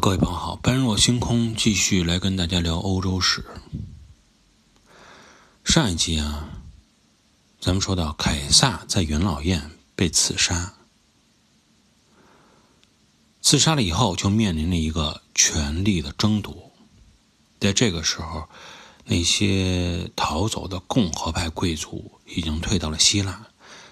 各位朋友好，般若星空继续来跟大家聊欧洲史。上一集啊，咱们说到凯撒在元老院被刺杀，刺杀了以后就面临了一个权力的争夺。在这个时候，那些逃走的共和派贵族已经退到了希腊，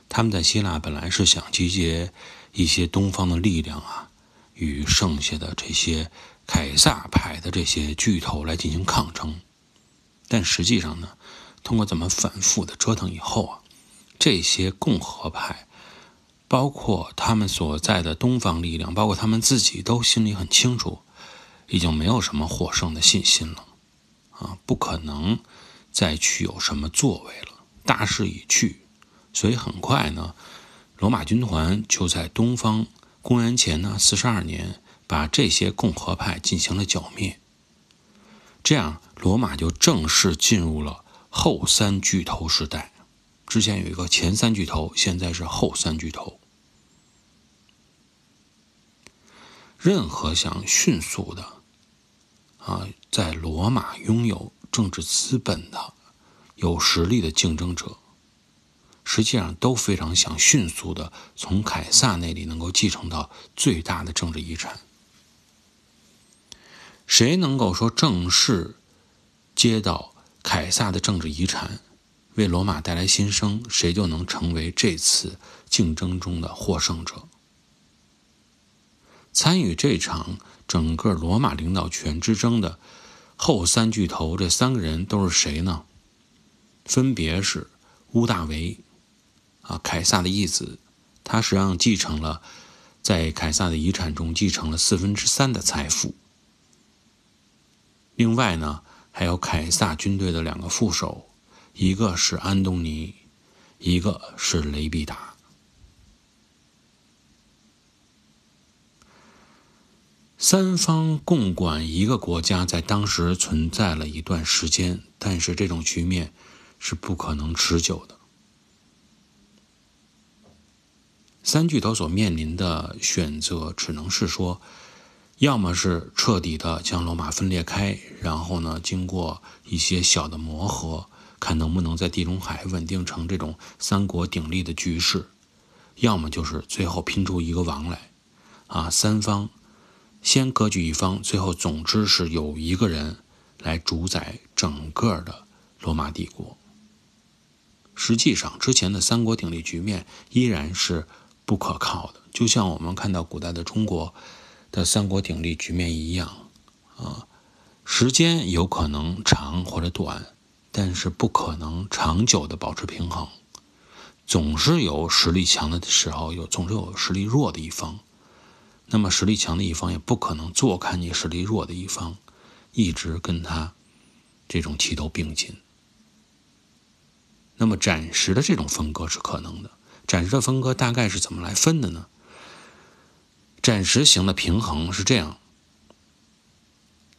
他们在希腊本来是想集结一些东方的力量啊。与剩下的这些凯撒派的这些巨头来进行抗争，但实际上呢，通过这么反复的折腾以后啊，这些共和派，包括他们所在的东方力量，包括他们自己都心里很清楚，已经没有什么获胜的信心了，啊，不可能再去有什么作为了，大势已去，所以很快呢，罗马军团就在东方。公元前呢四十二年，把这些共和派进行了剿灭。这样，罗马就正式进入了后三巨头时代。之前有一个前三巨头，现在是后三巨头。任何想迅速的啊，在罗马拥有政治资本的、有实力的竞争者。实际上都非常想迅速的从凯撒那里能够继承到最大的政治遗产。谁能够说正式接到凯撒的政治遗产，为罗马带来新生，谁就能成为这次竞争中的获胜者。参与这场整个罗马领导权之争的后三巨头，这三个人都是谁呢？分别是屋大维。凯撒的义子，他实际上继承了，在凯撒的遗产中继承了四分之三的财富。另外呢，还有凯撒军队的两个副手，一个是安东尼，一个是雷必达。三方共管一个国家，在当时存在了一段时间，但是这种局面是不可能持久的。三巨头所面临的选择，只能是说，要么是彻底的将罗马分裂开，然后呢，经过一些小的磨合，看能不能在地中海稳定成这种三国鼎立的局势；要么就是最后拼出一个王来，啊，三方先割据一方，最后总之是有一个人来主宰整个的罗马帝国。实际上，之前的三国鼎立局面依然是。不可靠的，就像我们看到古代的中国的三国鼎立局面一样，啊，时间有可能长或者短，但是不可能长久的保持平衡，总是有实力强的时候，有总是有实力弱的一方，那么实力强的一方也不可能坐看你实力弱的一方一直跟他这种齐头并进，那么暂时的这种分割是可能的。暂时的分割大概是怎么来分的呢？暂时型的平衡是这样：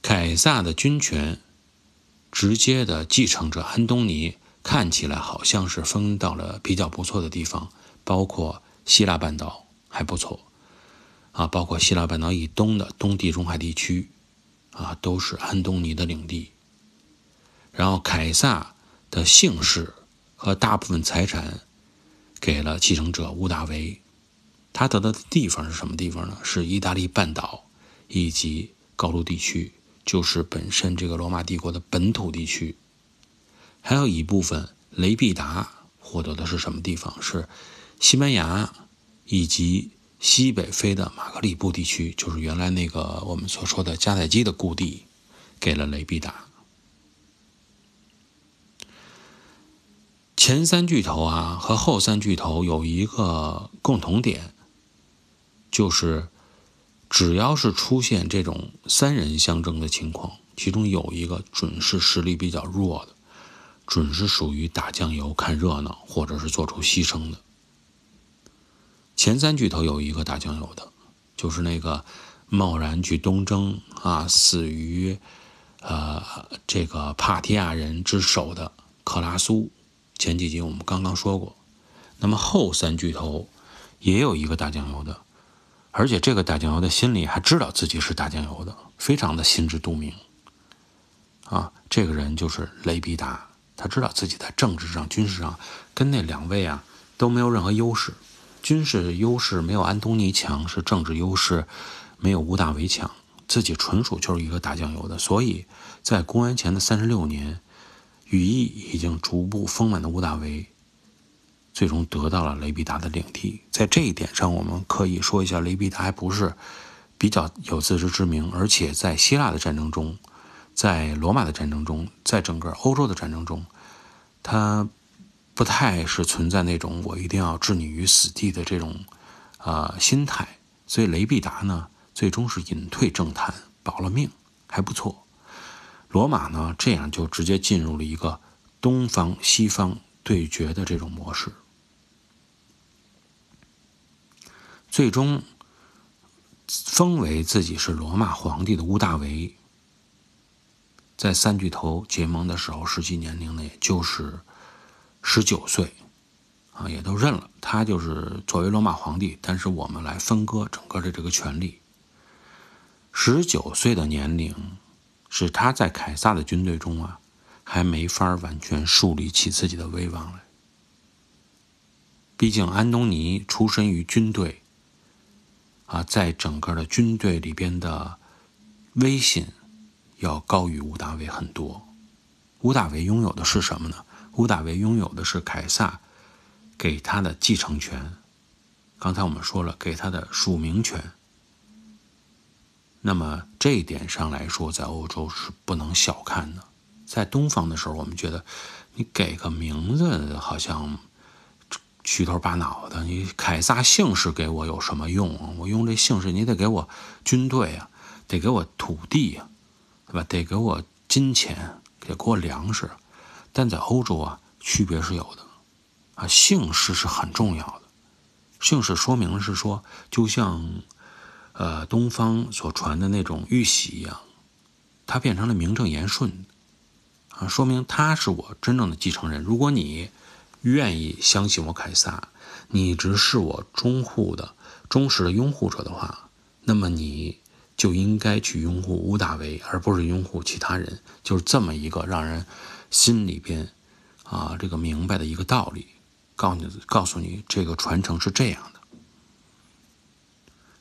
凯撒的军权直接的继承者安东尼看起来好像是分到了比较不错的地方，包括希腊半岛还不错啊，包括希腊半岛以东的东地中海地区啊，都是安东尼的领地。然后凯撒的姓氏和大部分财产。给了继承者屋大维，他得到的地方是什么地方呢？是意大利半岛以及高卢地区，就是本身这个罗马帝国的本土地区。还有一部分雷必达获得的是什么地方？是西班牙以及西北非的马格里布地区，就是原来那个我们所说的迦太基的故地，给了雷必达。前三巨头啊和后三巨头有一个共同点，就是只要是出现这种三人相争的情况，其中有一个准是实力比较弱的，准是属于打酱油看热闹或者是做出牺牲的。前三巨头有一个打酱油的，就是那个贸然去东征啊，死于呃这个帕提亚人之手的克拉苏。前几集我们刚刚说过，那么后三巨头也有一个打酱油的，而且这个大酱油的心里还知道自己是大酱油的，非常的心知肚明。啊，这个人就是雷必达，他知道自己在政治上、军事上跟那两位啊都没有任何优势，军事优势没有安东尼强，是政治优势没有屋大维强，自己纯属就是一个打酱油的。所以在公元前的三十六年，羽翼已经逐步丰满的屋大维，最终得到了雷必达的领地。在这一点上，我们可以说一下，雷必达还不是比较有自知之明，而且在希腊的战争中。在罗马的战争中，在整个欧洲的战争中，他不太是存在那种我一定要置你于死地的这种啊心态。所以雷必达呢，最终是隐退政坛，保了命，还不错。罗马呢，这样就直接进入了一个东方西方对决的这种模式。最终封为自己是罗马皇帝的屋大维。在三巨头结盟的时候，实际年龄呢，也就是十九岁，啊，也都认了他就是作为罗马皇帝，但是我们来分割整个的这个权利。十九岁的年龄，是他在凯撒的军队中啊，还没法完全树立起自己的威望来。毕竟安东尼出身于军队，啊，在整个的军队里边的威信。要高于乌大维很多。乌大维拥有的是什么呢？乌大维拥有的是凯撒给他的继承权。刚才我们说了，给他的署名权。那么这一点上来说，在欧洲是不能小看的。在东方的时候，我们觉得你给个名字好像虚头巴脑的。你凯撒姓氏给我有什么用啊？我用这姓氏，你得给我军队啊，得给我土地呀。对吧？得给我金钱，得给我粮食，但在欧洲啊，区别是有的，啊，姓氏是很重要的。姓氏说明是说，就像，呃，东方所传的那种玉玺一样，它变成了名正言顺，啊，说明他是我真正的继承人。如果你愿意相信我凯撒，你一直是我忠护的、忠实的拥护者的话，那么你。就应该去拥护乌大维，而不是拥护其他人，就是这么一个让人心里边啊这个明白的一个道理，告诉你，告诉你这个传承是这样的。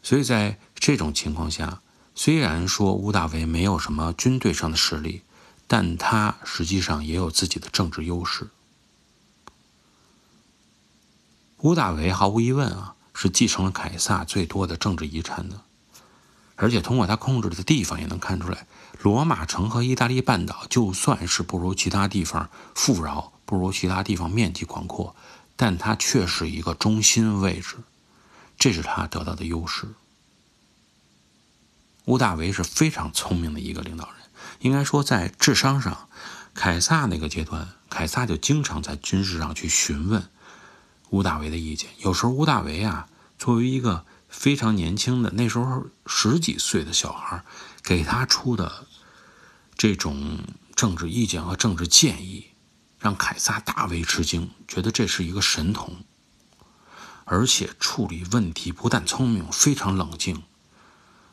所以在这种情况下，虽然说乌大维没有什么军队上的实力，但他实际上也有自己的政治优势。乌大维毫无疑问啊，是继承了凯撒最多的政治遗产的。而且通过他控制的地方也能看出来，罗马城和意大利半岛就算是不如其他地方富饶，不如其他地方面积广阔，但它却是一个中心位置，这是他得到的优势。乌大维是非常聪明的一个领导人，应该说在智商上，凯撒那个阶段，凯撒就经常在军事上去询问乌大维的意见，有时候乌大维啊，作为一个。非常年轻的那时候十几岁的小孩，给他出的这种政治意见和政治建议，让凯撒大为吃惊，觉得这是一个神童，而且处理问题不但聪明，非常冷静，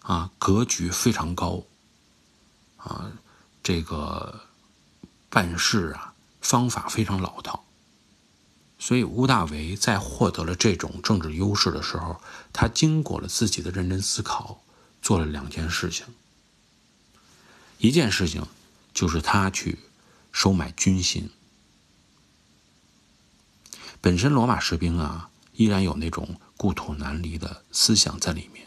啊，格局非常高，啊，这个办事啊方法非常老套。所以，屋大维在获得了这种政治优势的时候，他经过了自己的认真思考，做了两件事情。一件事情就是他去收买军心。本身罗马士兵啊，依然有那种故土难离的思想在里面，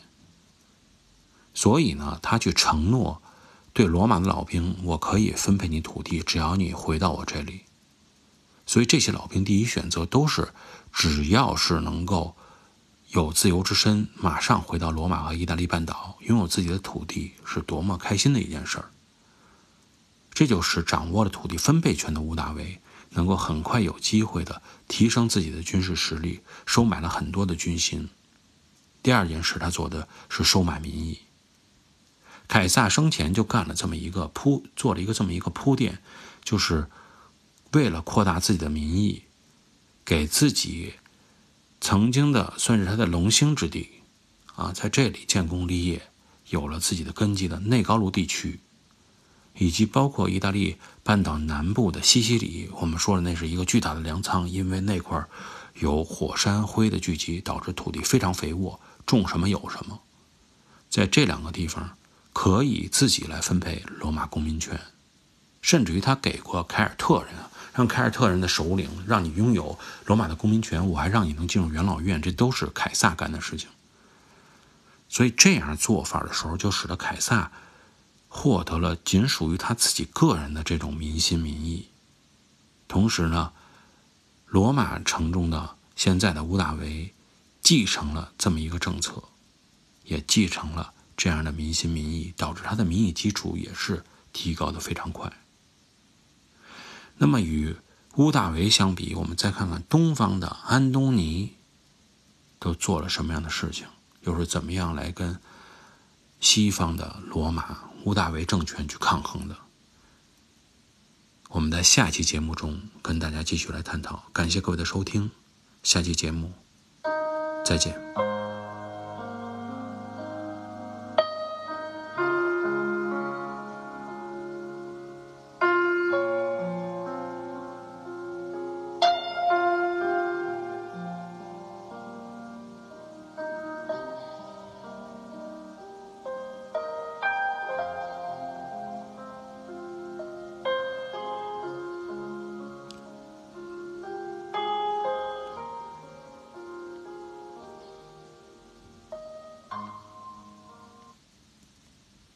所以呢，他去承诺对罗马的老兵，我可以分配你土地，只要你回到我这里。所以这些老兵第一选择都是，只要是能够有自由之身，马上回到罗马和意大利半岛，拥有自己的土地，是多么开心的一件事儿。这就是掌握了土地分配权的屋大维，能够很快有机会的提升自己的军事实力，收买了很多的军心。第二件事他做的是收买民意。凯撒生前就干了这么一个铺，做了一个这么一个铺垫，就是。为了扩大自己的民意，给自己曾经的算是他的龙兴之地，啊，在这里建功立业，有了自己的根基的内高卢地区，以及包括意大利半岛南部的西西里，我们说的那是一个巨大的粮仓，因为那块有火山灰的聚集，导致土地非常肥沃，种什么有什么。在这两个地方，可以自己来分配罗马公民权，甚至于他给过凯尔特人，让凯尔特人的首领让你拥有罗马的公民权，我还让你能进入元老院，这都是凯撒干的事情。所以这样做法的时候，就使得凯撒获得了仅属于他自己个人的这种民心民意。同时呢，罗马城中的现在的屋大维继承了这么一个政策，也继承了这样的民心民意，导致他的民意基础也是提高的非常快。那么与屋大维相比，我们再看看东方的安东尼都做了什么样的事情。又是怎么样来跟西方的罗马屋大维政权去抗衡的？我们在下期节目中跟大家继续来探讨。感谢各位的收听，下期节目再见。